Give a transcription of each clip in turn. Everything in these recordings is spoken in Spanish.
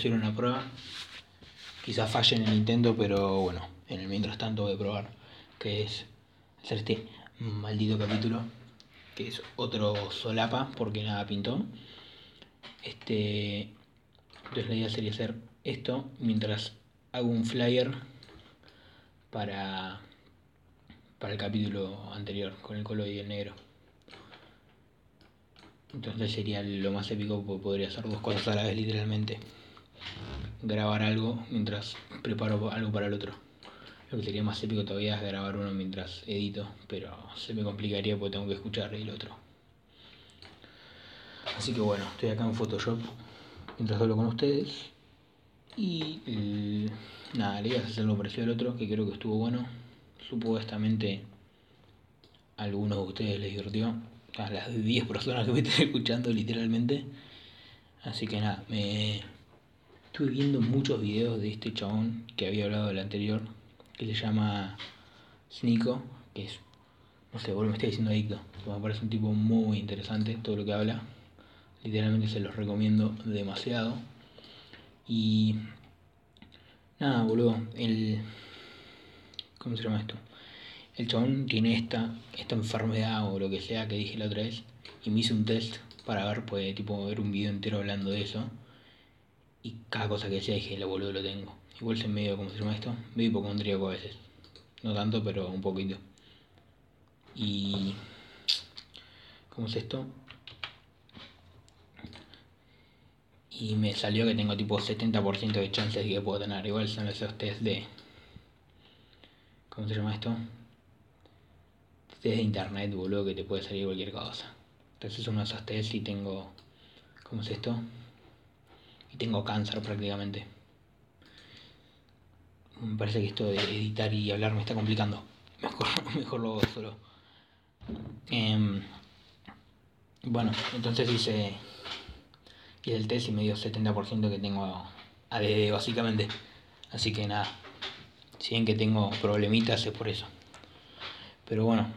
hacer una prueba. Quizás falle en el intento, pero bueno, en el mientras tanto voy a probar. Que es hacer este maldito capítulo. Que es otro solapa porque nada pintó. Este. Entonces la idea sería hacer esto mientras hago un flyer para, para el capítulo anterior con el color y el negro. Entonces sería lo más épico porque podría hacer dos cosas a la vez literalmente. Grabar algo mientras preparo algo para el otro. Lo que sería más épico todavía es grabar uno mientras edito, pero se me complicaría porque tengo que escuchar el otro. Así que bueno, estoy acá en Photoshop mientras hablo con ustedes. Y eh, nada, le iba a hacer algo parecido al otro, que creo que estuvo bueno. Supuestamente a algunos de ustedes les divirtió. A las 10 personas que me están escuchando literalmente. Así que nada, me estuve viendo muchos videos de este chabón que había hablado del anterior, que se llama Snico, que es, no sé, vos me estoy diciendo adicto. Me parece un tipo muy interesante todo lo que habla. Literalmente se los recomiendo demasiado. Y nada, boludo, el... ¿Cómo se llama esto? El chabón tiene esta, esta enfermedad o lo que sea que dije la otra vez y me hice un test para ver, pues, tipo, ver un video entero hablando de eso. Y cada cosa que decía dije, la boludo lo tengo. Igual se medio, ¿cómo se llama esto? Medio hipocondríaco a veces. No tanto, pero un poquito. Y... ¿Cómo es esto? y me salió que tengo tipo 70% de chances que puedo tener. Igual son esos test de. ¿Cómo se llama esto? Test de internet, boludo, que te puede salir cualquier cosa. Entonces uno de esos test y tengo. ¿Cómo es esto? Y tengo cáncer prácticamente. Me parece que esto de editar y hablar me está complicando. Mejor, mejor lo hago solo. Em, bueno, entonces hice y el test y me dio 70% que tengo ADD básicamente. Así que nada, si bien que tengo problemitas es por eso. Pero bueno,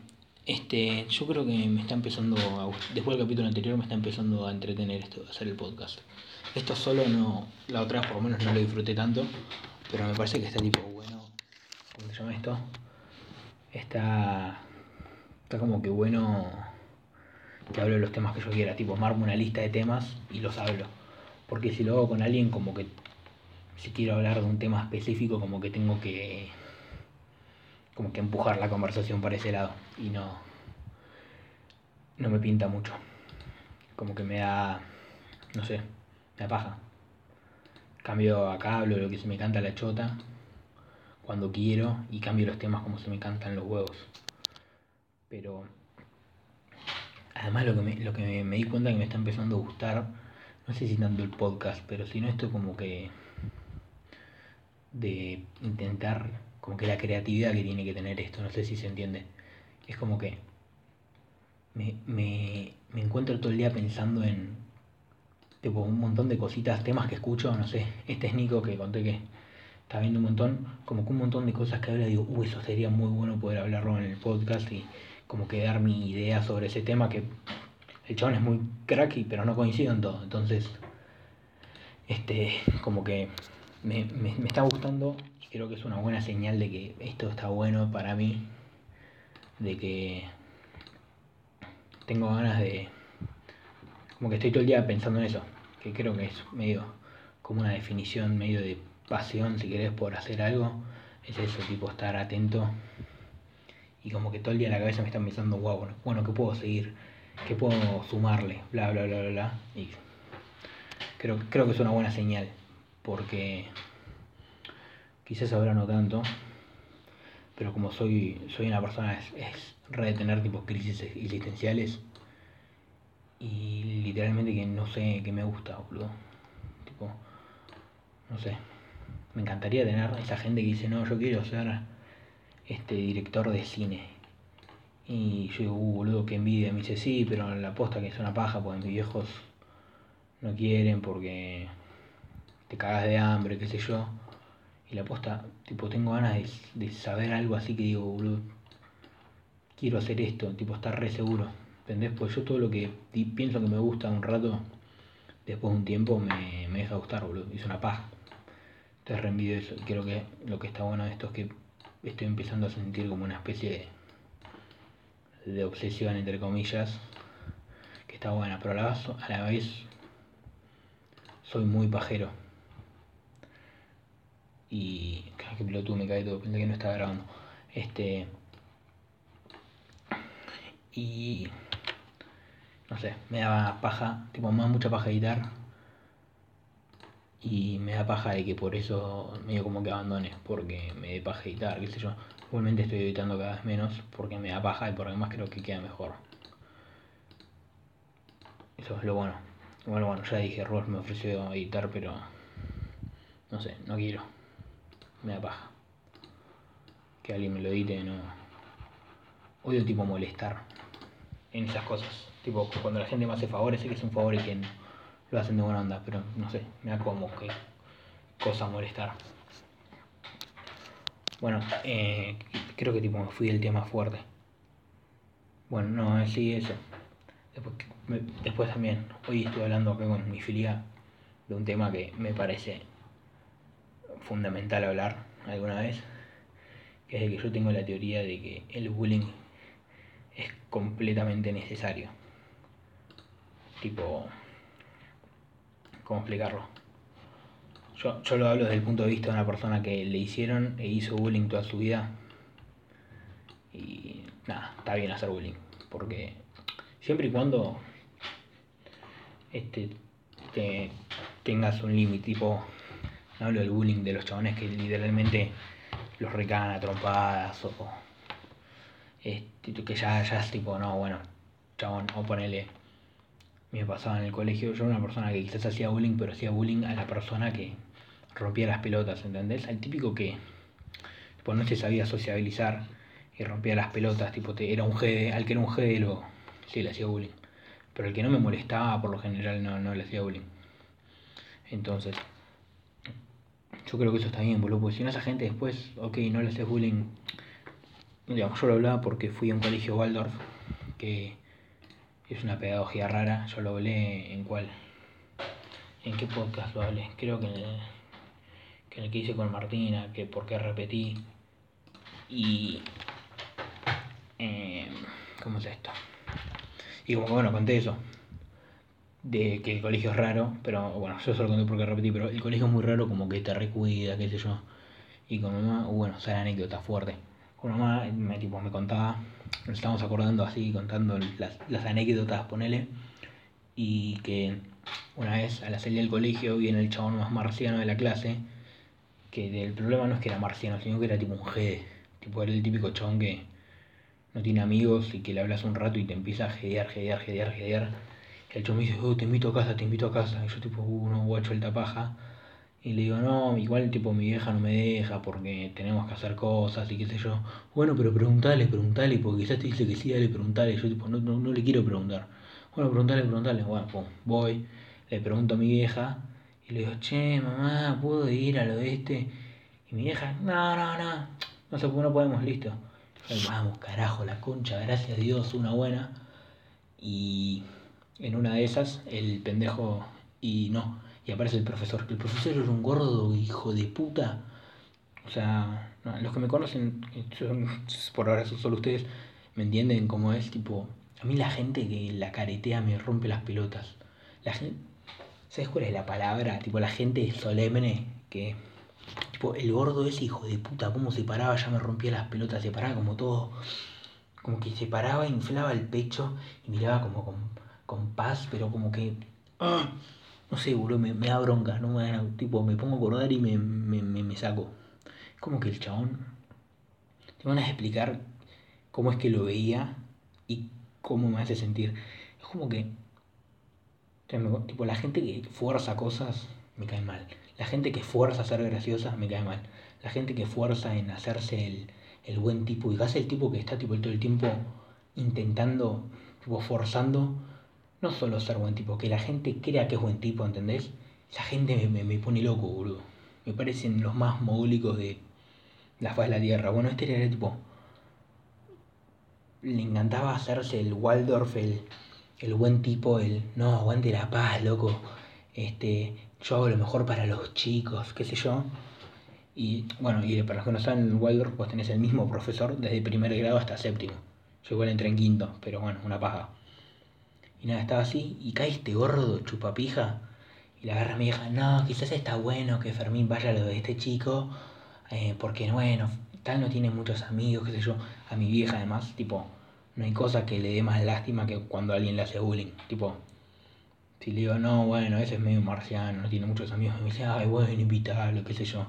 este, yo creo que me está empezando, a, después del capítulo anterior me está empezando a entretener esto, hacer el podcast. Esto solo no, la otra por lo menos no lo disfruté tanto, pero me parece que está tipo bueno, ¿cómo se llama esto? Está, está como que bueno que hablo de los temas que yo quiera, tipo, marmo una lista de temas y los hablo. Porque si lo hago con alguien, como que si quiero hablar de un tema específico, como que tengo que como que empujar la conversación para ese lado y no no me pinta mucho. Como que me da no sé, me da paja. Cambio acá, hablo lo que se me canta la chota cuando quiero y cambio los temas como se me cantan los huevos. Pero Además lo que, me, lo que me, di cuenta que me está empezando a gustar, no sé si tanto el podcast, pero si no esto como que de intentar, como que la creatividad que tiene que tener esto, no sé si se entiende. Es como que me, me, me encuentro todo el día pensando en tipo, un montón de cositas, temas que escucho, no sé, este es Nico que conté que está viendo un montón, como que un montón de cosas que habla, digo, uy, eso sería muy bueno poder hablarlo en el podcast y como que dar mi idea sobre ese tema que el chabón es muy cracky, pero no coincido en todo. Entonces, este, como que me, me, me, está gustando y creo que es una buena señal de que esto está bueno para mí, de que tengo ganas de, como que estoy todo el día pensando en eso, que creo que es medio como una definición, medio de pasión, si querés, por hacer algo, es eso, tipo estar atento y como que todo el día en la cabeza me está pensando, wow, bueno, bueno, ¿qué puedo seguir? ¿Qué puedo sumarle? Bla, bla, bla, bla, bla. Y creo, creo que es una buena señal, porque quizás ahora no tanto, pero como soy, soy una persona, es, es re de tener tipo crisis existenciales y literalmente que no sé qué me gusta, boludo. Tipo, no sé. Me encantaría tener esa gente que dice, no, yo quiero ser este director de cine. Y yo digo, uh, boludo, que envidia. Me dice, sí, pero la posta que es una paja, porque mis viejos no quieren porque te cagas de hambre, qué sé yo. Y la posta, tipo, tengo ganas de, saber algo así que digo, boludo, quiero hacer esto, tipo, estar re seguro. ¿Entendés? Pues yo todo lo que pienso que me gusta un rato, después de un tiempo me, me deja gustar, boludo. Hice una paja. Te reenvío eso. Creo que lo que está bueno de esto es que estoy empezando a sentir como una especie de, de obsesión, entre comillas, que está buena, pero a la vez soy muy pajero. Y. que pelotudo me cae todo, pensé que no estaba grabando. Este. Y. No sé, me daba paja, tipo, más mucha paja editar. Y me da paja de que por eso medio como que abandone, porque me dé paja editar, qué sé yo. Igualmente estoy editando cada vez menos porque me da paja y por además creo que queda mejor. Eso es lo bueno. Bueno, bueno, ya dije, Ross me ofreció editar, pero no sé, no quiero. Me da paja. Que alguien me lo edite, no. Odio tipo molestar en esas cosas. Tipo, cuando la gente me hace favores, sé que es un favor y que lo hacen de buena onda, pero no sé, me da como que cosa molestar. Bueno, eh, creo que tipo me fui del tema fuerte. Bueno, no, sí, eso. Después, después también, hoy estoy hablando acá con mi filia de un tema que me parece fundamental hablar alguna vez, que es de que yo tengo la teoría de que el bullying es completamente necesario. Tipo, ¿cómo explicarlo? Yo, yo lo hablo desde el punto de vista de una persona que le hicieron e hizo bullying toda su vida. Y nada, está bien hacer bullying. Porque siempre y cuando este, te, tengas un límite, tipo, no hablo del bullying de los chabones que literalmente los recagan a trompadas o este, que ya, ya es tipo, no, bueno, chabón, o ponele, me pasaba en el colegio, yo era una persona que quizás hacía bullying, pero hacía bullying a la persona que rompía las pelotas, ¿entendés? Al típico que tipo, no se sabía sociabilizar y rompía las pelotas, tipo, te, era un GD, al que era un GD lo, sí, le hacía bullying. Pero el que no me molestaba, por lo general, no, no le hacía bullying. Entonces, yo creo que eso está bien, boludo, porque si no esa gente después, ok, no le haces bullying. Digamos, yo lo hablaba porque fui a un colegio Waldorf, que es una pedagogía rara, yo lo hablé en cuál. ¿En qué podcast lo hablé? Creo que en el que, hice con Martina, que por qué repetí. Y... Eh, ¿Cómo es esto? Y como que bueno, conté eso. De que el colegio es raro, pero bueno, yo solo conté porque repetí, pero el colegio es muy raro, como que te recuida, qué sé yo. Y con mamá, bueno, esa anécdota fuerte. Con mamá me, tipo, me contaba, nos estábamos acordando así, contando las, las anécdotas, ponele. Y que una vez a la salida del colegio viene el chabón más marciano de la clase, que el problema no es que era marciano, sino que era tipo un G, tipo era el típico chabón que no tiene amigos y que le hablas un rato y te empieza a jedear, jedear, jedear, jedear. El chabón me dice, oh, te invito a casa, te invito a casa. Y yo tipo, uh, no, guacho el tapaja. Y le digo, no, igual tipo mi vieja no me deja porque tenemos que hacer cosas y qué sé yo. Bueno, pero preguntale, preguntale, porque quizás te dice que sí, dale, preguntale. Yo tipo, no, no, no le quiero preguntar. Bueno, preguntale, preguntale. Bueno, pues voy, le pregunto a mi vieja y le digo, che, mamá, ¿puedo ir al oeste? Y mi vieja, no, no, no, no sé, no podemos, listo. vamos, carajo, la concha, gracias a Dios, una buena. Y en una de esas, el pendejo, y no, y aparece el profesor. El profesor es un gordo hijo de puta. O sea, los que me conocen, por ahora son solo ustedes, me entienden cómo es, tipo, a mí la gente que la caretea me rompe las pelotas. La gente, ¿sabes cuál es la palabra? Tipo, la gente solemne que, tipo, el gordo ese hijo de puta, cómo se paraba, ya me rompía las pelotas, se paraba como todo, como que se paraba, inflaba el pecho y miraba como con, con paz, pero como que... ¡ah! no sé, boludo, me, da bronca, no me da, tipo, me pongo a acordar y me, me, me, saco. Como que el chabón, te van a explicar cómo es que lo veía y cómo me hace sentir. Es como que, tipo, la gente que fuerza cosas me cae mal. La gente que fuerza a ser graciosa me cae mal. La gente que fuerza en hacerse el, el buen tipo y hace el tipo que está tipo todo el tiempo intentando, tipo forzando no solo ser buen tipo, que la gente crea que es buen tipo, ¿entendés? Esa gente me, me, pone loco, boludo. Me parecen los más mogólicos de la faz de la tierra. Bueno, este era el tipo. Le encantaba hacerse el Waldorf, el, el buen tipo, el no, aguante la paz, loco. este, yo hago lo mejor para los chicos, qué sé yo. Y bueno, y para los que no saben, en Waldorf vos tenés el mismo profesor desde primer grado hasta séptimo. Yo igual entré en quinto, pero bueno, una paja. Y nada, estaba así, y cae este gordo chupapija, y la agarra mi hija, no, quizás está bueno que Fermín vaya a lo de este chico, eh, porque bueno, tal no tiene muchos amigos, qué sé yo. A mi vieja además, tipo, no hay cosa que le dé más lástima que cuando alguien le hace bullying. Tipo, si le digo, no, bueno, ese es medio marciano, no tiene muchos amigos, me dice, ay, bueno, invitarlo, qué sé yo.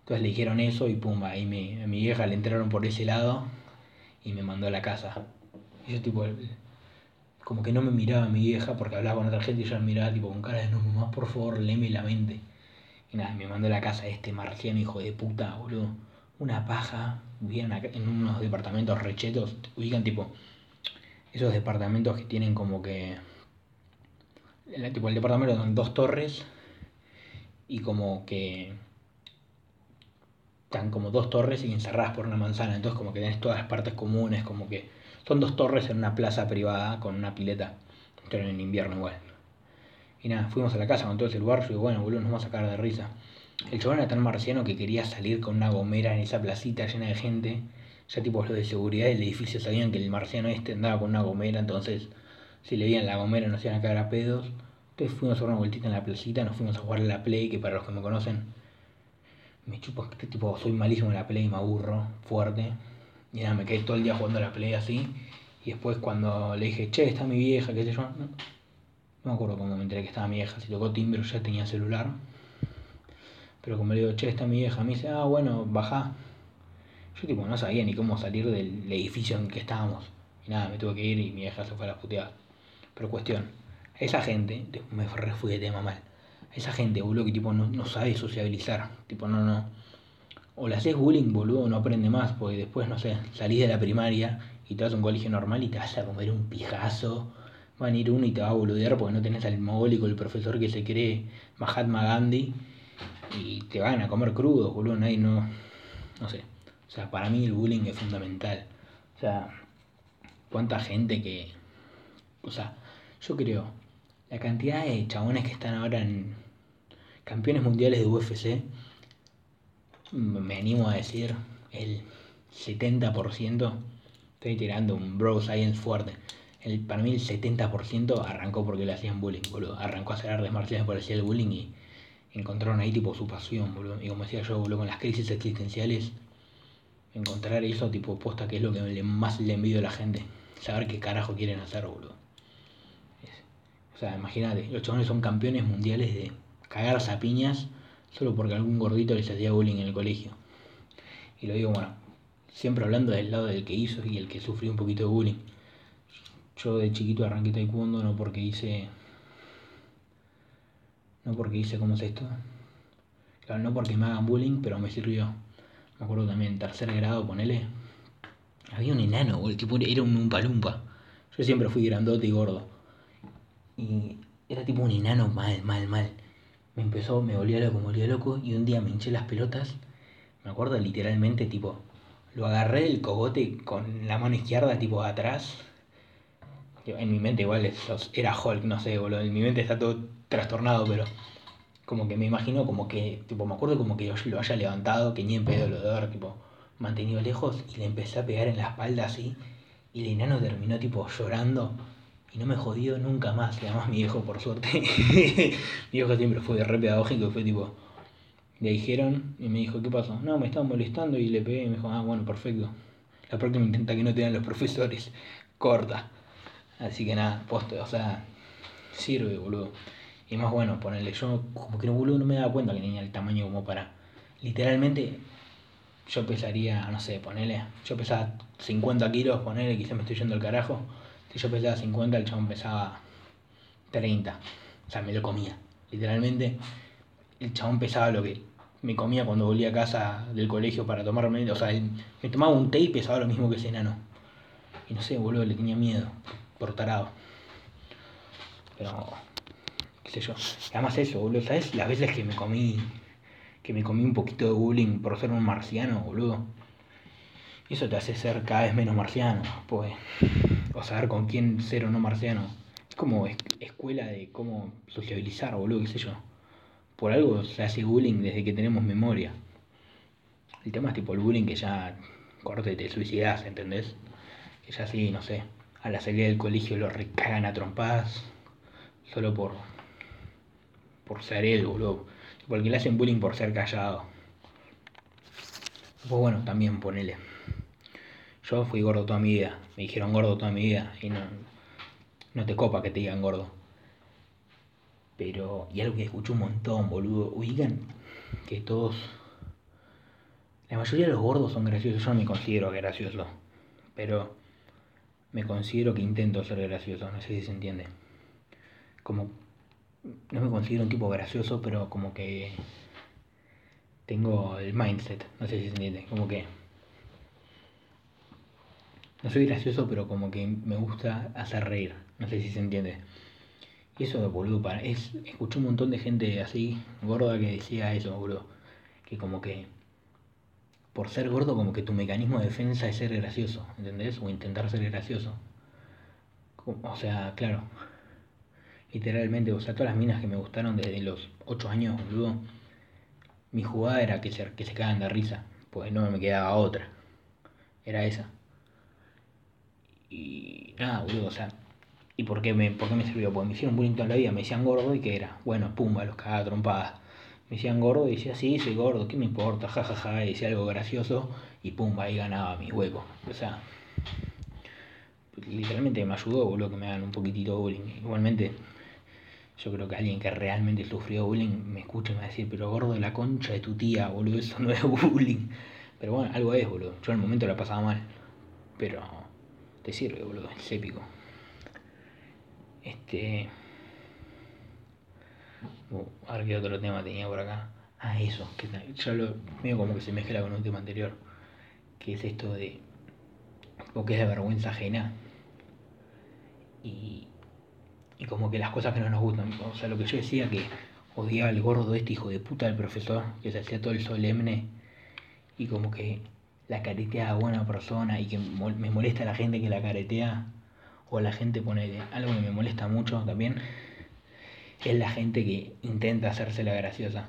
Entonces le dijeron eso y pum, ahí a mi vieja le entraron por ese lado y me mandó a la casa. Y yo tipo, como que no me miraba mi vieja porque hablaba con otra gente y yo me miraba tipo con cara de no mamá, por favor, léeme la mente. Y nada, me mandó a la casa este marciano hijo de puta, boludo. Una paja, vivían en unos departamentos rechetos, ubican tipo esos departamentos que tienen como que el, tipo el departamento son dos torres y como que están como dos torres y encerradas por una manzana, entonces como que tenés todas las partes comunes, como que son dos torres en una plaza privada con una pileta. Pero en invierno igual. Y nada, fuimos a la casa con todo ese lugar. Y bueno, boludo, nos vamos a sacar de risa. El chabón era tan marciano que quería salir con una gomera en esa placita llena de gente. Ya tipo los de seguridad del edificio sabían que el marciano este andaba con una gomera, entonces si le veían la gomera nos iban a caer a pedos. Entonces fuimos a dar una vueltita en la placita, nos fuimos a jugar a la play, que para los que me conocen, me chupo, este tipo, soy malísimo en la play, me aburro, fuerte. Y nada, me quedé todo el día jugando a la play así. Y después cuando le dije, che, está mi vieja, qué sé yo. No, me acuerdo cómo me enteré que estaba mi vieja. Si tocó timbre ya tenía celular. Pero como le digo, che, está mi vieja, me dice, ah, bueno, baja. Yo tipo no sabía ni cómo salir del edificio en que estábamos. Y nada, me tuve que ir y mi vieja se fue a la puteada. Pero cuestión, esa gente, me fui de tema mal. Esa gente, boludo, que tipo no, no sabe sociabilizar. Tipo, no, no o le haces bullying, boludo, no aprende más, porque después, no sé, salís de la primaria y te vas a un colegio normal y te vas a comer un pijazo. Va a ir uno y te va a boludear porque no tenés al mogólico, el profesor que se cree Mahatma Gandhi y te van a comer crudo, boludo, nadie no. No sé. O sea, para mí el bullying es fundamental. O sea, cuánta gente que. O sea, yo creo, la cantidad de chabones que están ahora en campeones mundiales de UFC me animo a decir, el 70%, estoy tirando un bro science fuerte. El, para mí el 70% arrancó porque le hacían bullying, boludo. Arrancó a hacer artes marciales por hacer el bullying y encontraron ahí tipo su pasión, boludo. Y como decía yo, boludo, con las crisis existenciales, encontrar eso tipo posta que es lo que más le envidio a la gente. Saber qué carajo quieren hacer, boludo. o sea, imagínate, los chavales son campeones mundiales de cagarse a piñas solo porque algún gordito les hacía bullying en el colegio. Y lo digo, bueno, siempre hablando del lado del que hizo y el que sufrió un poquito de bullying. Yo de chiquito arranqué taekwondo no porque hice... No porque hice, ¿cómo es esto? Claro, no porque me hagan bullying, pero me sirvió. Me acuerdo también, tercer grado, ponele. Había un enano, el tipo era un palumpa. Yo siempre fui grandote y gordo. Y era tipo un enano mal, mal, mal me empezó, me volvía loco, me volvía loco y un día me hinché las pelotas, me acuerdo literalmente tipo, lo agarré del cogote con la mano izquierda tipo atrás, en mi mente igual era Hulk, no sé, boludo, en mi mente está todo trastornado, pero como que me imagino como que, tipo, me acuerdo como que yo lo haya levantado, que ni en pedo de haber, tipo, mantenido lejos y le empecé a pegar en la espalda así, y el enano terminó tipo llorando y no me jodió nunca más. Y además mi viejo, por suerte, mi viejo siempre fue re pedagógico, fue tipo, le dijeron y me dijo, ¿qué pasó? No, me estaban molestando y le pegué y me dijo, ah, bueno, perfecto. La próxima intenta que no tengan los profesores. Corta. Así que nada, poste, o sea, sirve, boludo. Y más bueno, ponerle, yo como que no, boludo, no me daba cuenta que tenía el tamaño como para... Literalmente, yo pesaría, no sé, ponele, yo pesaba 50 kilos, ponele, quizá me estoy yendo al carajo si yo pesaba 50, el chabón pesaba 30. O sea, me lo comía. Literalmente, el chabón pesaba lo que me comía cuando volvía a casa del colegio para tomarme. O sea, me tomaba un té y pesaba lo mismo que ese enano. Y no sé, boludo, le tenía miedo. Por tarado. Pero, qué sé yo. además eso, boludo, ¿sabes? Las veces que me comí, que me comí un poquito de bullying por ser un marciano, boludo. Y eso te hace ser cada vez menos marciano, pues o saber con quién ser o no marciano. Es como escuela de cómo sociabilizar, boludo, qué sé yo. Por algo se hace bullying desde que tenemos memoria. El tema es tipo el bullying que ya corte te suicidas, ¿entendés? Que ya sí, no sé, a la salida del colegio lo recagan a trompadas solo por por ser él, boludo. Porque le hacen bullying por ser callado. Pues bueno, también ponele. Yo fui gordo toda mi vida, me dijeron gordo toda mi vida y no, no te copa que te digan gordo. Pero, y algo que escucho un montón, boludo, oigan, que todos, la mayoría de los gordos son graciosos, yo no me considero gracioso, pero me considero que intento ser gracioso, no sé si se entiende. Como, no me considero un tipo gracioso, pero como que tengo el mindset, no sé si se entiende, como que no soy gracioso, pero como que me gusta hacer reír. No sé si se entiende. Y eso, boludo, para, es, escuché un montón de gente así, gorda, que decía eso, boludo. Que como que por ser gordo, como que tu mecanismo de defensa es ser gracioso, ¿entendés? O intentar ser gracioso. O sea, claro. Literalmente, o sea, todas las minas que me gustaron desde los 8 años, boludo, mi jugada era que se, que se cagan de risa, pues no me quedaba otra. Era esa. Y nada, boludo, o sea. ¿Y por qué me, por qué me sirvió? Porque me hicieron bullying toda la vida, me decían gordo y qué era. Bueno, pumba, los cagaba trompadas. Me decían gordo y decía, sí, soy gordo, ¿qué me importa? jajaja, ja, ja. y decía algo gracioso y pumba, ahí ganaba mi hueco. O sea, literalmente me ayudó, boludo, que me hagan un poquitito bullying. Igualmente, yo creo que alguien que realmente sufrió bullying me escucha y me va a decir, pero gordo de la concha de tu tía, boludo, eso no es bullying. Pero bueno, algo es, boludo. Yo en el momento la pasaba mal. Pero te sirve, boludo, es épico. Este. Uh, ahora qué otro tema tenía por acá. Ah, eso, que ya lo medio como que se mezcla con un tema anterior. Que es esto de. que es de vergüenza ajena. Y. Y como que las cosas que no nos gustan. O sea, lo que yo decía que odiaba al gordo este hijo de puta del profesor, que se hacía todo el solemne. Y como que la caretea a buena persona y que me molesta la gente que la caretea, o la gente pone algo que me molesta mucho también, es la gente que intenta hacerse la graciosa.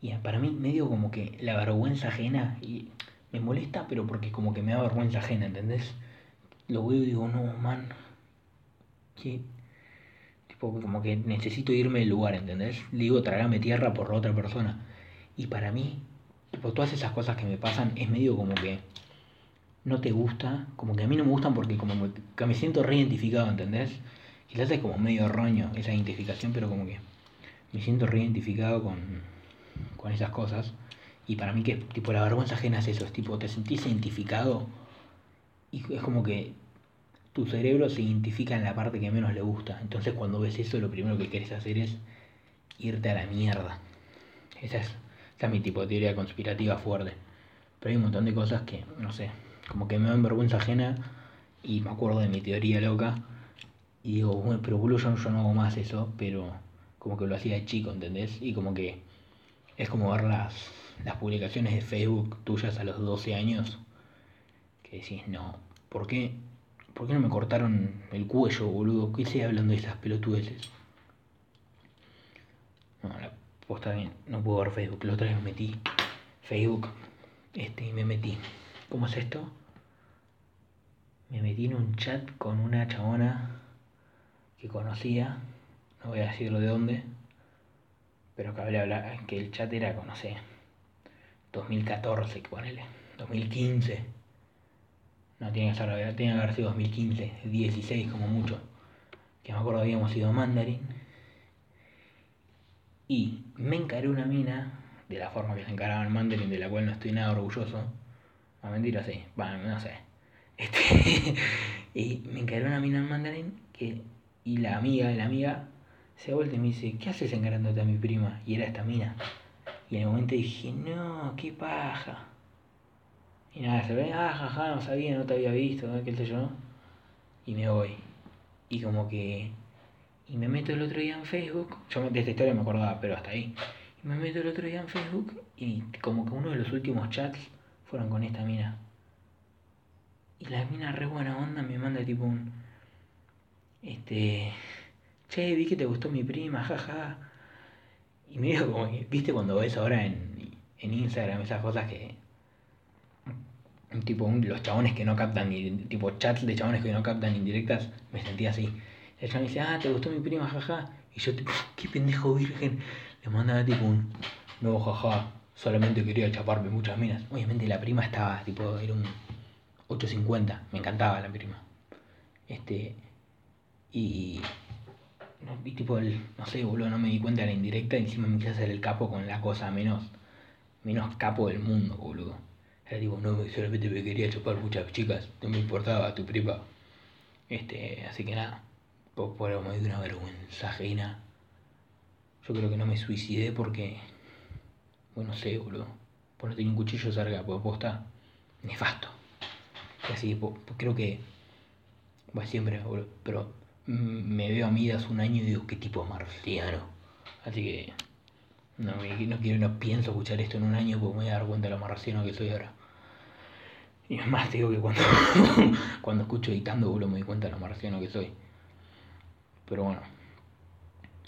Y para mí medio como que la vergüenza ajena, y me molesta, pero porque como que me da vergüenza ajena, ¿entendés? Lo veo y digo, no, man, que tipo como que necesito irme del lugar, ¿entendés? Le digo, trágame tierra por otra persona. Y para mí por todas esas cosas que me pasan es medio como que no te gusta, como que a mí no me gustan porque como que me siento reidentificado, ¿entendés? Quizás es como medio roño esa identificación, pero como que me siento reidentificado con, con esas cosas. Y para mí que tipo la vergüenza ajena es eso, es tipo te sentís identificado y es como que tu cerebro se identifica en la parte que menos le gusta. Entonces cuando ves eso lo primero que quieres hacer es irte a la mierda. Esa es esa es mi tipo de teoría conspirativa fuerte. Pero hay un montón de cosas que, no sé, como que me dan vergüenza ajena y me acuerdo de mi teoría loca y digo, bueno, pero boludo, yo, no hago más eso, pero como que lo hacía de chico, ¿entendés? Y como que es como ver las, las publicaciones de Facebook tuyas a los 12 años, que decís, no, ¿por qué, ¿por qué no me cortaron el cuello, boludo? ¿Qué hice hablando de esas pelotudeces? No, la pues está no puedo ver Facebook. La otra vez me metí Facebook este, y me metí. ¿Cómo es esto? Me metí en un chat con una chabona que conocía, no voy a decirlo de dónde, pero que hablar que el chat era con, no sé, 2014, que ponele, 2015. No, tiene que, ser, tiene que haber sido 2015, 16 como mucho. Que me acuerdo habíamos ido a Mandarin y me encaré una mina, de la forma que se encaraba el Mandarin, de la cual no estoy nada orgulloso. A mentira, sí, bueno, no sé. Este, y me encaré una mina en Mandarin que, y la amiga de la amiga se vuelve y me dice, ¿qué haces encarándote a mi prima? Y era esta mina. Y en el momento dije, no, qué paja. Y nada, se ve, ah, jaja, no sabía, no te había visto, qué sé yo. Y me voy. Y como que y me meto el otro día en Facebook, yo de esta historia me acordaba, pero hasta ahí. Y me meto el otro día en Facebook y como que uno de los últimos chats fueron con esta mina. Y la mina re buena onda me manda tipo un... Este. Che, vi que te gustó mi prima, jaja. Y me dijo como viste cuando ves ahora en, en Instagram esas cosas que. Tipo, los chabones que no captan, tipo chats de chabones que no captan indirectas, me sentía así. El chabón dice, ah, te gustó mi prima, jaja. Y yo, tipo, qué pendejo virgen. Le mandaba tipo un, no, jaja, solamente quería chaparme muchas minas. Obviamente la prima estaba, tipo, era un 850, me encantaba la prima. Este, y, y tipo, el, no sé, boludo, no me di cuenta de la indirecta encima me quise hacer el capo con la cosa menos, menos capo del mundo, boludo. Era tipo, no, solamente me quería chapar muchas chicas, no me importaba tu prima. Este, así que nada, por, por me dio una vergüenza ajena. Yo creo que no me suicidé porque, bueno, no sé, boludo. Por no tenía un cuchillo cerca, porque posta, nefasto. Y así, creo que, va siempre, boludo, pero me veo a mí hace un año y digo, qué tipo marciano. Así que, no, no quiero, no pienso escuchar esto en un año porque me voy a dar cuenta de lo marciano que soy ahora. Y es más, digo que cuando, cuando escucho editando, boludo, me doy cuenta de lo marciano que soy. Pero bueno,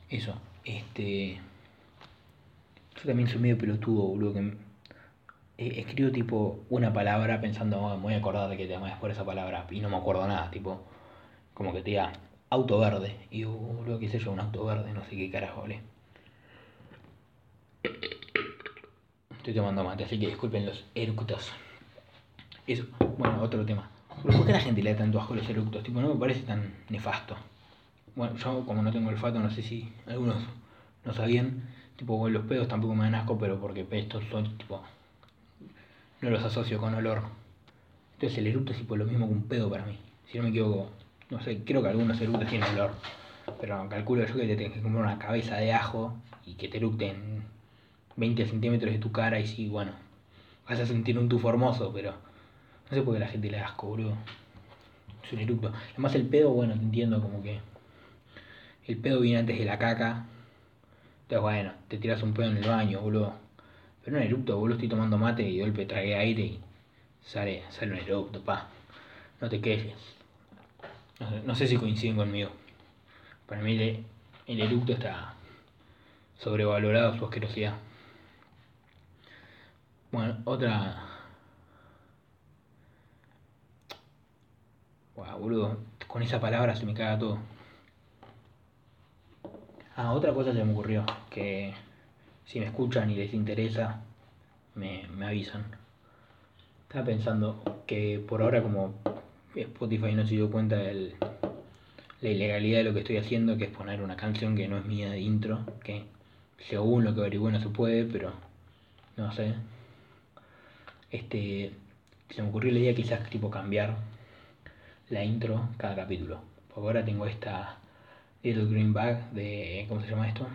eso. Este. Yo también soy medio pelotudo, boludo. Que escribo tipo una palabra pensando, oh, me voy a acordar de que te llamas por esa palabra. Y no me acuerdo nada, tipo. Como que te diga auto verde. Y yo, boludo, qué sé yo, un auto verde, no sé qué carajo, ¿vale? Estoy tomando mate, así que disculpen los eructos. Eso, bueno, otro tema. ¿Por qué la gente le da tanto asco a los eructos? Tipo, no me parece tan nefasto. Bueno, yo como no tengo olfato, no sé si algunos no sabían. Tipo, los pedos tampoco me dan asco, pero porque estos son, tipo, no los asocio con olor. Entonces el eructo es tipo lo mismo que un pedo para mí. Si no me equivoco, no sé, creo que algunos eructos tienen olor. Pero calculo yo que te tienes que comer una cabeza de ajo y que te eructen 20 centímetros de tu cara y sí, bueno, vas a sentir un tufo hermoso, pero no sé por qué la gente le da asco, boludo. Es un eructo. Además el pedo, bueno, te entiendo como que el pedo viene antes de la caca. Entonces, bueno, te tiras un pedo en el baño, boludo. Pero un eructo, boludo, estoy tomando mate y golpe tragué aire y sale, sale un eructo, pa. No te quejes. No sé, si coinciden conmigo. Para mí el, el eructo está sobrevalorado su asquerosidad. Bueno, otra. Wow, boludo, con esa palabra se me caga todo. Ah, otra cosa se me ocurrió, que si me escuchan y les interesa, me, avisan. Estaba pensando que por ahora como Spotify no se dio cuenta de la ilegalidad de lo que estoy haciendo, que es poner una canción que no es mía de intro, que según lo que averigué no se puede, pero no sé. Este, se me ocurrió la idea quizás tipo cambiar la intro cada capítulo. Porque ahora tengo esta Little Green Bag de. ¿Cómo se llama esto?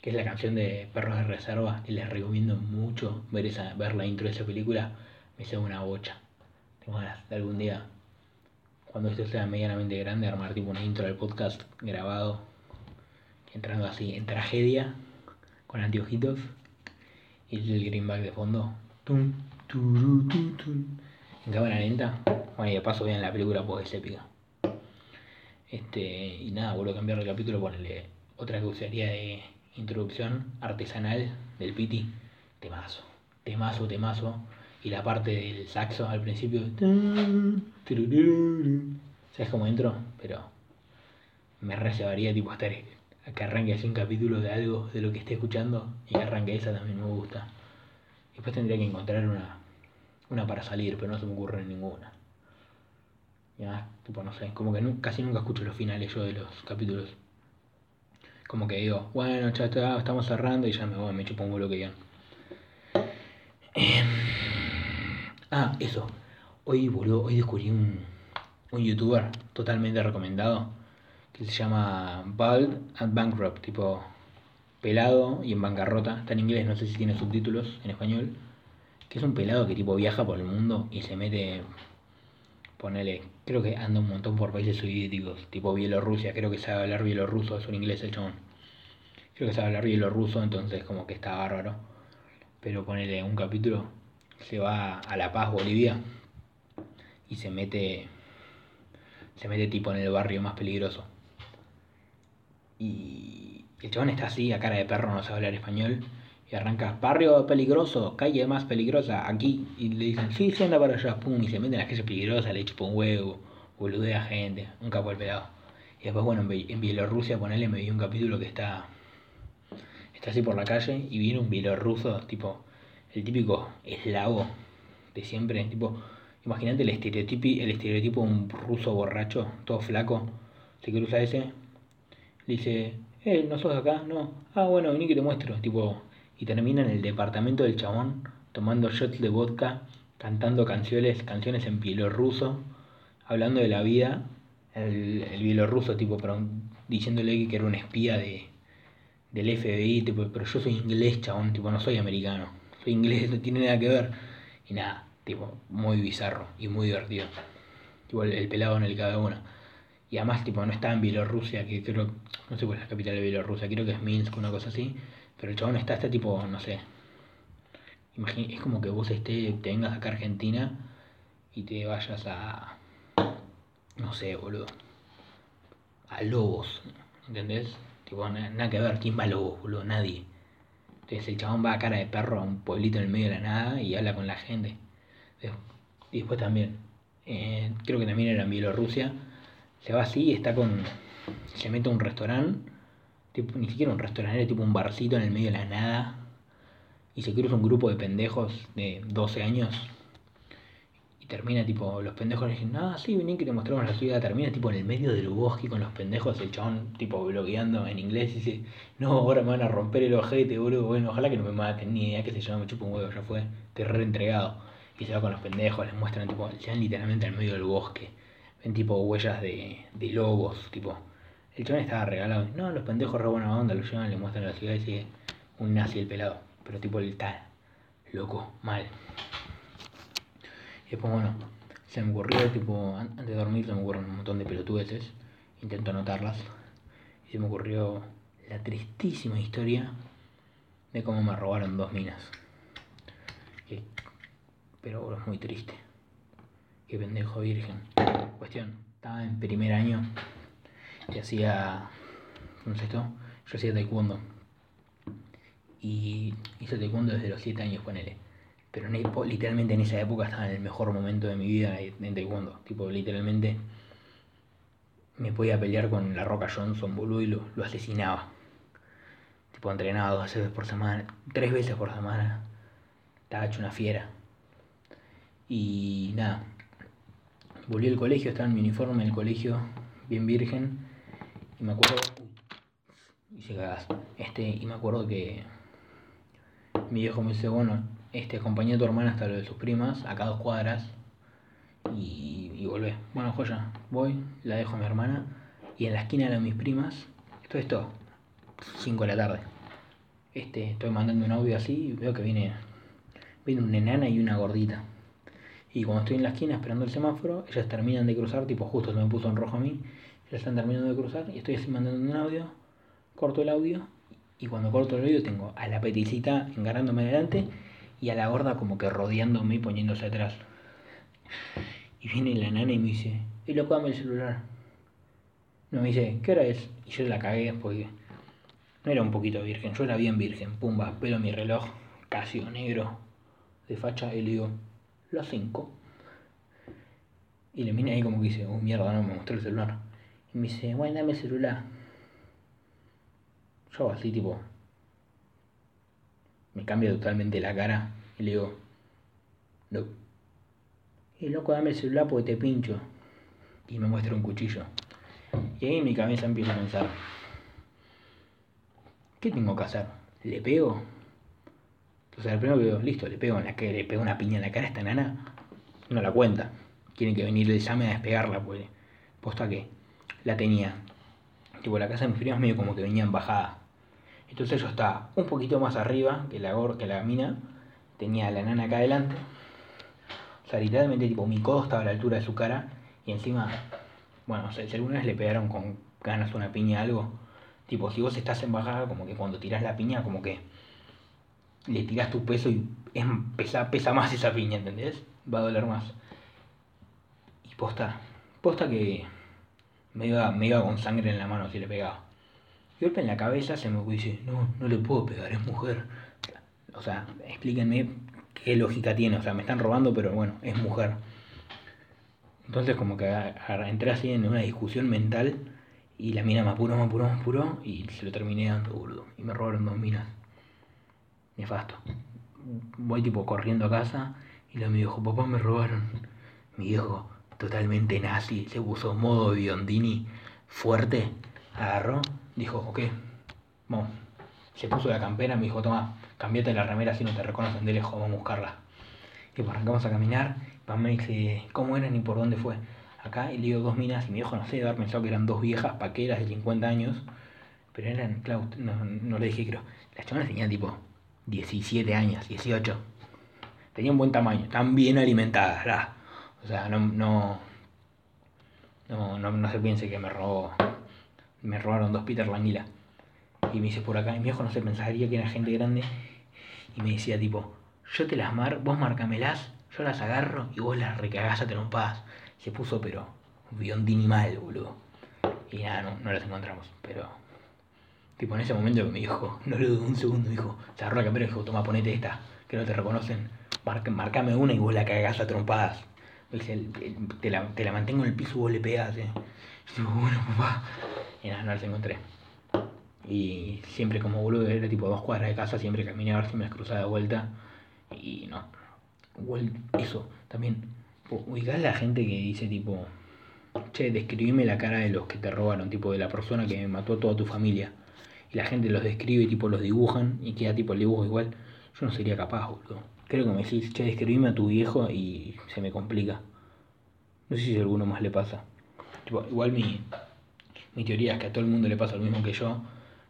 Que es la canción de Perros de Reserva. Y les recomiendo mucho ver, esa, ver la intro de esa película. Me hizo una bocha. Tengo ganas de algún día, cuando esto sea medianamente grande, armar tipo una intro del podcast grabado. Entrando así en tragedia, con anteojitos. Y el green bag de fondo. En cámara lenta. Bueno, y de paso vean la película porque es épica. Este, y nada, vuelvo a cambiar el capítulo, ponerle otra que usaría de introducción artesanal del Piti. Temazo, temazo, temazo. Y la parte del saxo al principio. ¿Sabes cómo entro? Pero me reservaría tipo hasta que arranque así un capítulo de algo de lo que esté escuchando y que arranque esa también me gusta. Después tendría que encontrar una, una para salir, pero no se me ocurre ninguna. Ya, tipo, no sé, como que casi nunca escucho los finales yo de los capítulos. Como que digo, bueno, ya estamos cerrando y ya me voy, me chupo un vuelo que digan. Em, ah, eso. Hoy, boludo, hoy descubrí un, un youtuber totalmente recomendado que se llama Bald and Bankrupt, tipo pelado y en bancarrota. Está en inglés, no sé si tiene subtítulos en español. Que es un pelado que tipo viaja por el mundo y se mete ponele, creo que anda un montón por países soviéticos, tipo Bielorrusia, creo que sabe hablar bielorruso, es un inglés el chabón. Creo que sabe hablar bielorruso, entonces como que está bárbaro. Pero ponele un capítulo, se va a La Paz, Bolivia, y se mete se mete tipo en el barrio más peligroso. Y el chabón está así, a cara de perro, no sabe hablar español. Y arranca, barrio peligroso, calle más peligrosa, aquí. Y le dicen, sí, sí, anda para allá, pum. Y se mete en las calles peligrosas, le chupa un huevo, boludea gente, un capo al pelado. Y después, bueno, en Bielorrusia, ponele, me vi un capítulo que está, está así por la calle y viene un bielorruso, tipo, el típico eslavo de siempre, tipo, imagínate el estereotipo, el estereotipo de un ruso borracho, todo flaco, se cruza ese, le dice, eh, ¿no sos de acá? No, ah, bueno, vení que te muestro, tipo, y termina en el departamento del chabón, tomando shots de vodka, cantando canciones, canciones en bielorruso, hablando de la vida, el, el bielorruso, tipo, pero diciéndole que era un espía de, del FBI, tipo, pero yo soy inglés, chabón, tipo, no soy americano, soy inglés, no tiene nada que ver, y nada, tipo, muy bizarro y muy divertido, tipo, el, pelado en el cada una. Y además, tipo, no está en Bielorrusia, que creo, no sé cuál es la capital de Bielorrusia, creo que es Minsk, una cosa así, pero el chabón está, está tipo, no sé, es como que vos esté, te vengas acá a Argentina y te vayas a, no sé, boludo, a Lobos, ¿entendés? Tipo, nada que ver, ¿quién va a Lobos, boludo? Nadie. Entonces el chabón va a cara de perro a un pueblito en el medio de la nada y habla con la gente. Y después también, eh, creo que también era en Bielorrusia, se va así está con. Se mete a un restaurante, ni siquiera un restaurante, era tipo un barcito en el medio de la nada. Y se cruza un grupo de pendejos de 12 años. Y termina tipo, los pendejos le dicen, ah, sí, vení que te mostramos la ciudad. Termina tipo en el medio del bosque con los pendejos, el chabón tipo bloqueando en inglés y dice, no, ahora me van a romper el ojete, boludo. Bueno, ojalá que no me maten, ni idea que se llama, me chupa un huevo, ya fue, te entregado Y se va con los pendejos, les muestran tipo, van literalmente al medio del bosque ven tipo huellas de, de lobos, tipo. El chabón estaba regalado. No, los pendejos re buena onda, lo llevan, le muestran la ciudad y sigue un nazi el pelado. Pero tipo el tal, loco, mal. Y después bueno, se me ocurrió, tipo, antes de dormir se me ocurren un montón de pelotudeces. Intento anotarlas. Y se me ocurrió la tristísima historia de cómo me robaron dos minas. pero es muy triste. Qué pendejo virgen. Cuestión, estaba en primer año y hacía. ¿Cómo es esto? Yo hacía taekwondo. Y hice taekwondo desde los 7 años, ponele. Pero literalmente en esa época estaba en el mejor momento de mi vida en taekwondo. Tipo, literalmente me podía pelear con la Roca Johnson, boludo, y lo, lo asesinaba. Tipo, entrenaba dos veces por semana, tres veces por semana. Estaba hecho una fiera. Y nada, volví al colegio, estaba en mi uniforme del colegio, bien virgen, y me acuerdo. y se cagas. Este, y me acuerdo que mi viejo me dice, bueno, este acompañé a tu hermana hasta lo de sus primas, acá dos cuadras, y, y volvé. Bueno, joya, voy, la dejo a mi hermana, y en la esquina de mis primas, esto es todo, 5 de la tarde. Este, estoy mandando un audio así y veo que viene, viene una enana y una gordita. Y cuando estoy en la esquina esperando el semáforo, ellas terminan de cruzar, tipo justo se me puso en rojo a mí, ellas están terminando de cruzar y estoy así mandando un audio, corto el audio y cuando corto el audio tengo a la peticita engarándome adelante y a la gorda como que rodeándome y poniéndose atrás. Y viene la nana y me dice, y loco, dame el celular. No, me dice, ¿qué hora es? Y yo la cagué porque no era un poquito virgen, yo era bien virgen, pumba, pelo mi reloj, casio negro, de facha, y le digo, las 5. Y le mira ahí como que dice, oh mierda, no me mostró el celular. Y me dice, bueno, dame el celular. Yo así tipo, me cambia totalmente la cara y le digo, no. Y loco, dame el celular porque te pincho. Y me muestra un cuchillo. Y ahí mi cabeza empieza a pensar, ¿qué tengo que hacer? ¿Le pego? Sea, el primero que digo, listo, le pego, en la, le pego una piña en la cara a esta nana, no la cuenta. Tiene que venir el llame a despegarla, pues. Posta que la tenía. Tipo, la casa de mis primos medio como que venía en bajada. Entonces yo estaba un poquito más arriba que la, que la mina. Tenía la nana acá adelante. O sea, literalmente, tipo, mi codo estaba a la altura de su cara. Y encima, bueno, o sea, si alguna vez le pegaron con ganas una piña algo, tipo, si vos estás en bajada, como que cuando tirás la piña, como que le tiras tu peso y es, pesa, pesa más esa piña, ¿entendés? Va a doler más. Y posta, posta que Me iba, me iba con sangre en la mano si le pegaba. Golpe en la cabeza se me dice, no, no le puedo pegar, es mujer. O sea, explíquenme qué lógica tiene. O sea, me están robando, pero bueno, es mujer. Entonces como que entré así en una discusión mental y la mina me apuró, me apuró, me apuró y se lo terminé dando, boludo. Y me robaron dos minas. Nefasto. Voy tipo corriendo a casa y la me dijo, papá me robaron. Mi viejo, totalmente nazi, se puso modo biondini fuerte, agarró, dijo, ok, vamos. Se puso la campera, me dijo, toma, cambiate la remera si no te reconocen de lejos, vamos a buscarla. Y pues arrancamos a caminar, papá me dice, ¿cómo eran y por dónde fue? Acá, y le digo dos minas, y mi viejo no sé, haber pensado que eran dos viejas paqueras de 50 años, pero eran, no, no le dije, creo, las chavales tenían tipo 17 años, 18. Tenían buen tamaño, están bien alimentadas. O sea, no, no, no, no, se piense que me robó, me robaron dos Peter Languila. Y me dice por acá, y mi viejo no se pensaría que era gente grande. Y me decía tipo, yo te las mar, vos marcamelas, yo las agarro y vos las recagás a trompadas. Se puso pero biondini mal, boludo. Y nada, no, no las encontramos, pero Tipo, en ese momento que me dijo, no le dudé un segundo, dijo, se agarró la cámara y dijo, toma, ponete esta, que no te reconocen, marcame una y vos la cagás a trompadas. Dice, te, la, te la mantengo en el piso vos le pegás, eh. Yo digo, bueno, papá. Y nada, no las encontré. Y siempre como boludo era tipo dos cuadras de casa, siempre caminé a ver si me las cruzaba de vuelta. Y no. Igual eso, también. Ubicás la gente que dice tipo, che, describime la cara de los que te robaron, tipo de la persona que mató a toda tu familia y la gente los describe tipo los dibujan y queda tipo el dibujo igual, yo no sería capaz, boludo. Creo que me decís, che, describime a tu viejo y se me complica. No sé si a alguno más le pasa. igual mi, mi teoría es que a todo el mundo le pasa lo mismo que yo,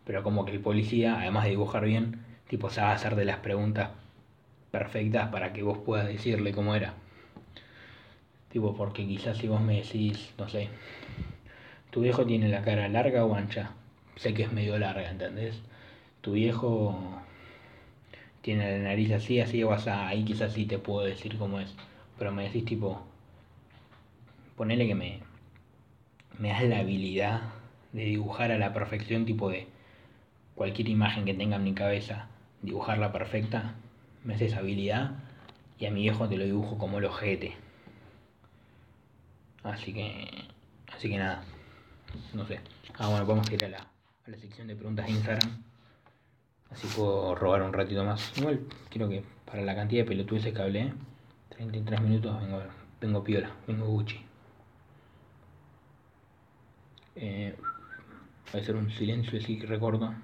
pero como que el policía, además de dibujar bien, tipo sabe hacer de las preguntas perfectas para que vos puedas decirle cómo era. Tipo, porque quizás si vos me decís, no sé, tu viejo tiene la cara larga o ancha, sé que es medio larga, ¿entendés? Tu viejo tiene la nariz así, así, vas a, ahí quizás sí te puedo decir cómo es. Pero me decís tipo, ponele que me, me das la habilidad de dibujar a la perfección, tipo de cualquier imagen que tenga en mi cabeza, dibujarla perfecta, me haces habilidad y a mi viejo te lo dibujo como el ojete. Así que, así que nada, no sé. Ah, bueno, vamos a ir a la, la sección de preguntas de Instagram. Así puedo robar un ratito más. Igual, creo que para la cantidad de pelotudeces que hablé, 33 minutos vengo, vengo piola, vengo Gucci. Eh, voy a hacer un silencio así que recuerdo.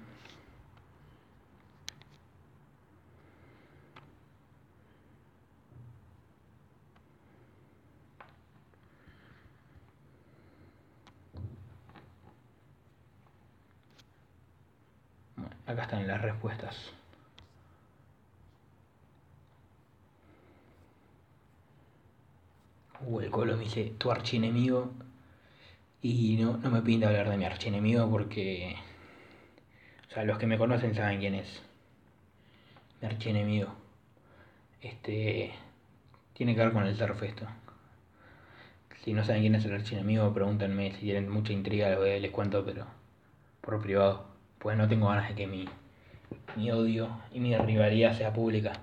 Acá están las respuestas. Uh, el colo me dice tu archienemigo. Y no, no me pinta hablar de mi archienemigo porque. O sea, los que me conocen saben quién es. Mi archienemigo. Este. Tiene que ver con el surf esto. Si no saben quién es el archienemigo, pregúntenme. Si tienen mucha intriga, les cuento, pero por privado pues no tengo ganas de que mi, mi odio y mi rivalidad sea pública.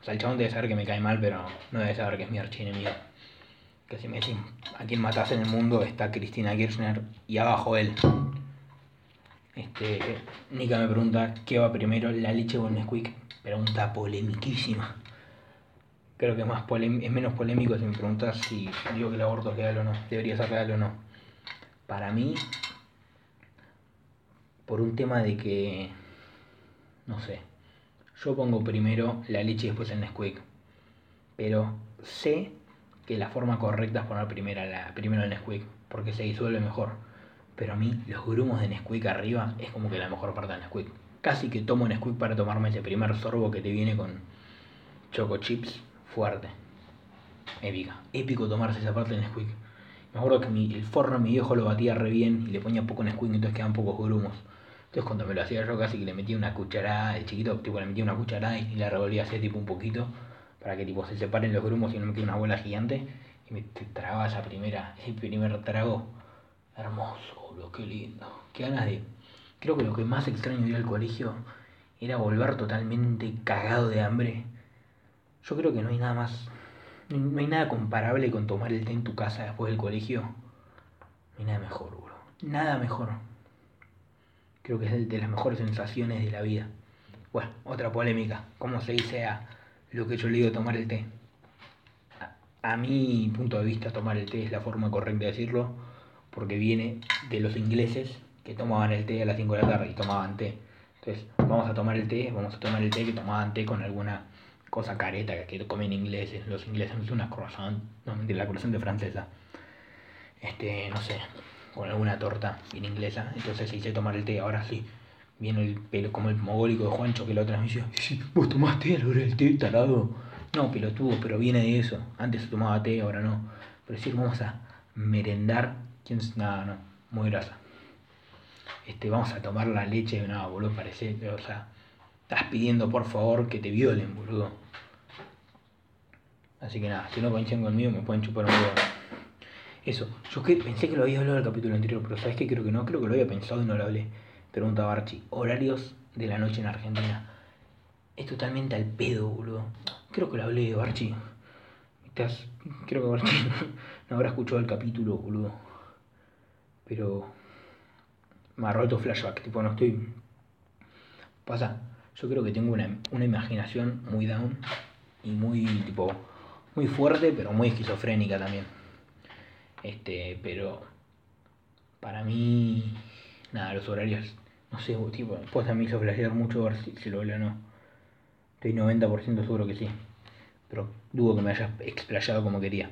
O sea, el chabón debe saber que me cae mal, pero no debe saber que es mi archienemigo. Que si me dicen a quien matas en el mundo está Cristina Kirchner y abajo él. Este, Nika me pregunta qué va primero, la leche o el Nesquik. Pregunta polemiquísima. Creo que es, más es menos polémico si me preguntas si digo que el aborto es legal o no. Debería ser real o no. Para mí, por un tema de que, no sé, yo pongo primero la leche y después el Nesquik, pero sé que la forma correcta es poner primero, la, primero el Nesquik, porque se disuelve mejor. Pero a mí los grumos de Nesquik arriba es como que la mejor parte del Nesquik. Casi que tomo Nesquik para tomarme ese primer sorbo que te viene con choco chips fuerte. Épica. Épico tomarse esa parte del Nesquik. Me acuerdo que el forno mi viejo lo batía re bien y le ponía poco Nesquik, entonces quedaban pocos grumos. Entonces cuando me lo hacía yo casi que le metía una cucharada, el chiquito tipo le metía una cucharada y la revolvía así tipo un poquito para que tipo se separen los grumos y no me quede una bola gigante y me tragaba esa primera, ese primer trago Hermoso, boludo, qué lindo. Qué ganas de. Creo que lo que más extraño de ir al colegio era volver totalmente cagado de hambre. Yo creo que no hay nada más. No hay nada comparable con tomar el té en tu casa después del colegio. No hay nada mejor, boludo. Nada mejor. Creo que es de las mejores sensaciones de la vida. Bueno, otra polémica. ¿Cómo se dice a lo que yo le digo tomar el té? A, mi punto de vista, tomar el té es la forma correcta de decirlo, porque viene de los ingleses que tomaban el té a las 5 de la tarde y tomaban té. Entonces, vamos a tomar el té, vamos a tomar el té que tomaban té con alguna cosa careta que comen ingleses. Los ingleses no una croissant, no mentira, la croissant de francesa. Este, no sé, con alguna torta bien inglesa. Entonces se hice tomar el té, ahora sí. Viene el pelo como el mogólico de Juancho que la otra vez me dice, vos tomaste a el té, talado. No, pelotudo, pero viene de eso. Antes se tomaba té, ahora no. Pero decir, vamos a merendar. ¿Quién? Nada, no, muy grasa este, vamos a tomar la leche, no, boludo, parece, o sea, estás pidiendo por favor que te violen, boludo. Así que nada, si no coinciden conmigo me pueden chupar un huevo. Eso, yo que, pensé que lo había hablado en el capítulo anterior, pero ¿sabes qué? Creo que no, creo que lo había pensado y no lo hablé. Pregunta Barchi, horarios de la noche en Argentina. Es totalmente al pedo, boludo. Creo que lo hablé, Barchi. Estás, creo que Barchi no habrá escuchado el capítulo, boludo. Pero me ha roto flashback, tipo, no estoy... Pasa, yo creo que tengo una, una imaginación muy down y muy, tipo, muy fuerte, pero muy esquizofrénica también. Este, pero para mí, nada, los horarios, no sé, tipo, después me hizo flashear mucho ver si, si lo veo o no. Estoy 90% seguro que sí. Pero dudo que me haya explayado como quería.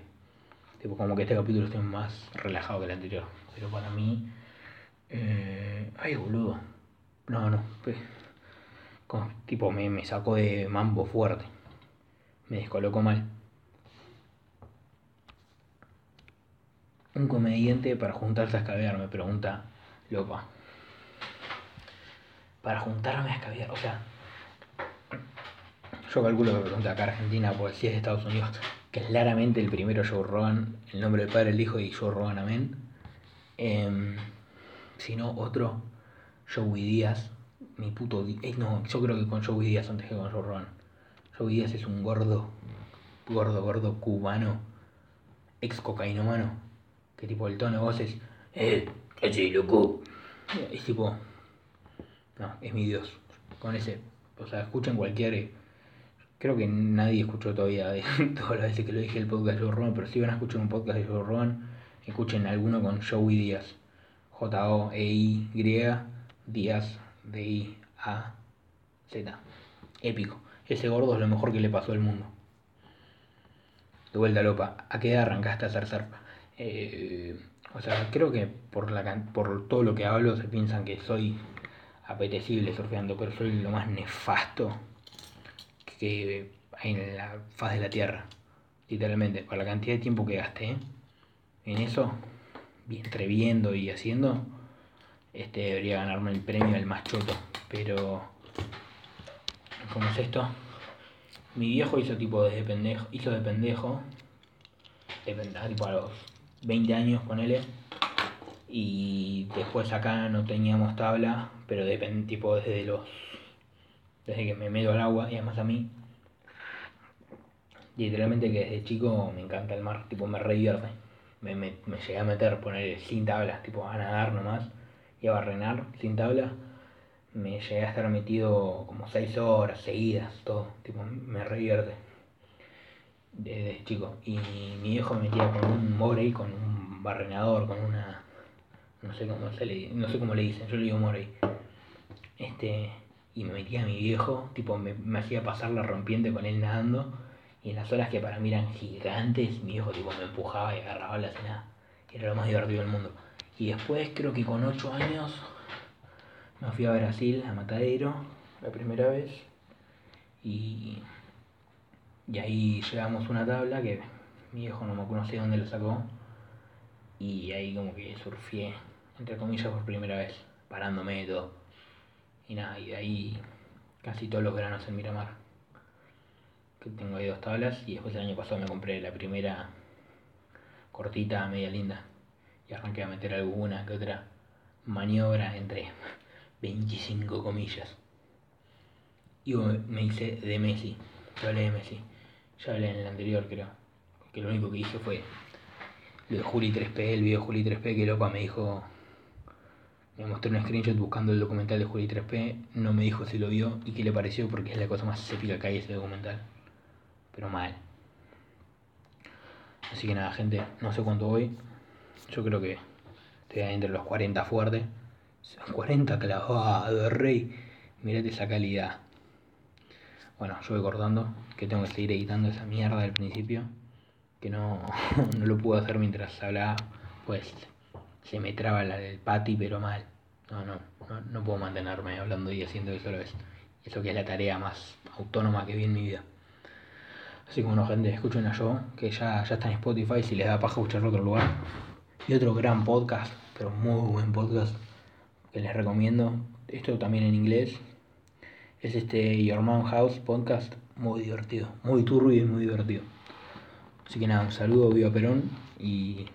Tipo, como que este capítulo esté más relajado que el anterior. Pero para mí, eh, ay, boludo. No, no. Pues, tipo, me, me sacó de mambo fuerte. Me descolocó mal. Un comediante para juntarse a escabear, me pregunta Lopa. Para juntarme a escabear, o sea. Yo calculo que pregunta acá Argentina, pues si es de Estados Unidos, que claramente el primero Joe Rogan, el nombre del Padre, el Hijo y Joe Rogan, amén. Eh, sino otro Joey Díaz, mi puto... Eh, no, yo creo que con Joey Díaz antes que con Joe Rogan. Joey Díaz es un gordo, gordo, gordo cubano, ex cocainómano, que tipo el tono de voz es... ¡Eh! ¡Así, loco! Es tipo... No, es mi Dios. Con ese... O sea, escuchen cualquier... Creo que nadie escuchó todavía todas las veces que lo dije el podcast de Joe Rogan, pero si van a escuchar un podcast de Joe Rogan, escuchen alguno con Joey Díaz. J-O-E-Y, Díaz, D-I-A-Z. Épico. Ese gordo es lo mejor que le pasó al mundo. De vuelta, Lopa. ¿A qué edad arrancaste a hacer surf? Eh, o sea, creo que por, la, por todo lo que hablo se piensan que soy apetecible surfeando, pero soy lo más nefasto que hay en la faz de la Tierra. Literalmente, por la cantidad de tiempo que gasté en eso, entre viendo y haciendo, este debería ganarme el premio del más choto. Pero, ¿cómo es esto? Mi viejo hizo tipo de pendejo, hizo de pendejo, de pendejo, tipo a los 20 años, ponele. Y después acá no teníamos tabla, pero de, tipo desde los. desde que me meto al agua, y además a mí. Literalmente que desde chico me encanta el mar, tipo me revierte me, me, me, llegué a meter, poner sin tablas, tipo a nadar nomás, y a barrenar sin tabla, me llegué a estar metido como 6 horas seguidas, todo, tipo, me revierte desde chico. Y mi viejo me metía con un morey, con un barrenador, con una. no sé cómo se le no sé cómo le dicen, yo le digo morey. Este. Y me metía a mi viejo, tipo me, hacía pasar la rompiente con él nadando y en las olas que para mí eran gigantes, mi hijo tipo me empujaba y agarraba la cena. Era lo más divertido del mundo. Y después creo que con 8 años me fui a Brasil, a Matadero, la primera vez. Y, y ahí llegamos a una tabla que mi hijo no me conocía dónde lo sacó. Y ahí como que surfié, entre comillas, por primera vez, parándome y todo. Y nada, y de ahí casi todos los veranos en Miramar tengo ahí dos tablas y después el año pasado me compré la primera cortita, media linda. y arranqué a meter alguna que otra maniobra entre 25 comillas. Y me hice de Messi, yo hablé de Messi, ya hablé en el anterior creo, que lo único que hice fue lo de Juli 3P, el video de Juli 3P, que loca me dijo, me mostró un screenshot buscando el documental de Juli 3P, no me dijo si lo vio y qué le pareció porque es la cosa más épica que hay ese documental, pero mal. Así que nada, gente, no sé cuánto voy, yo creo que estoy entre los 40 fuertes. 40 clavados, rey. Mirate esa calidad. Bueno, yo voy cortando, que tengo que seguir editando esa mierda del principio. Que no, no lo puedo hacer mientras hablaba, pues se me traba la del pati, pero mal. No, no, no, puedo mantenerme hablando y haciendo eso a la vez. Eso que es la tarea más autónoma que vi en mi vida. Así que bueno, gente, escuchen a yo, que ya, ya está en Spotify, si les da paja escucharlo otro lugar. Y otro gran podcast, pero muy buen podcast, que les recomiendo. Esto también en inglés. Es este Your Mom House podcast, muy divertido, muy turbio y muy divertido. Así que nada, un saludo, viva Perón y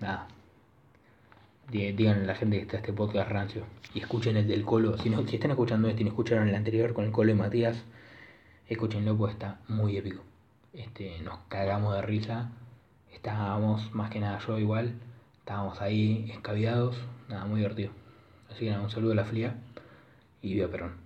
nada. Díganle a la gente que está este podcast rancio. Y escuchen el del Colo. Si, no, si están escuchando este y no escucharon el anterior con el Colo y Matías, escúchenlo pues está muy épico. Este, nos cagamos de risa. Estábamos, más que nada yo igual, Estábamos ahí escabiados, nada, muy divertido. Así que nada, un saludo a la fría y viva Perón.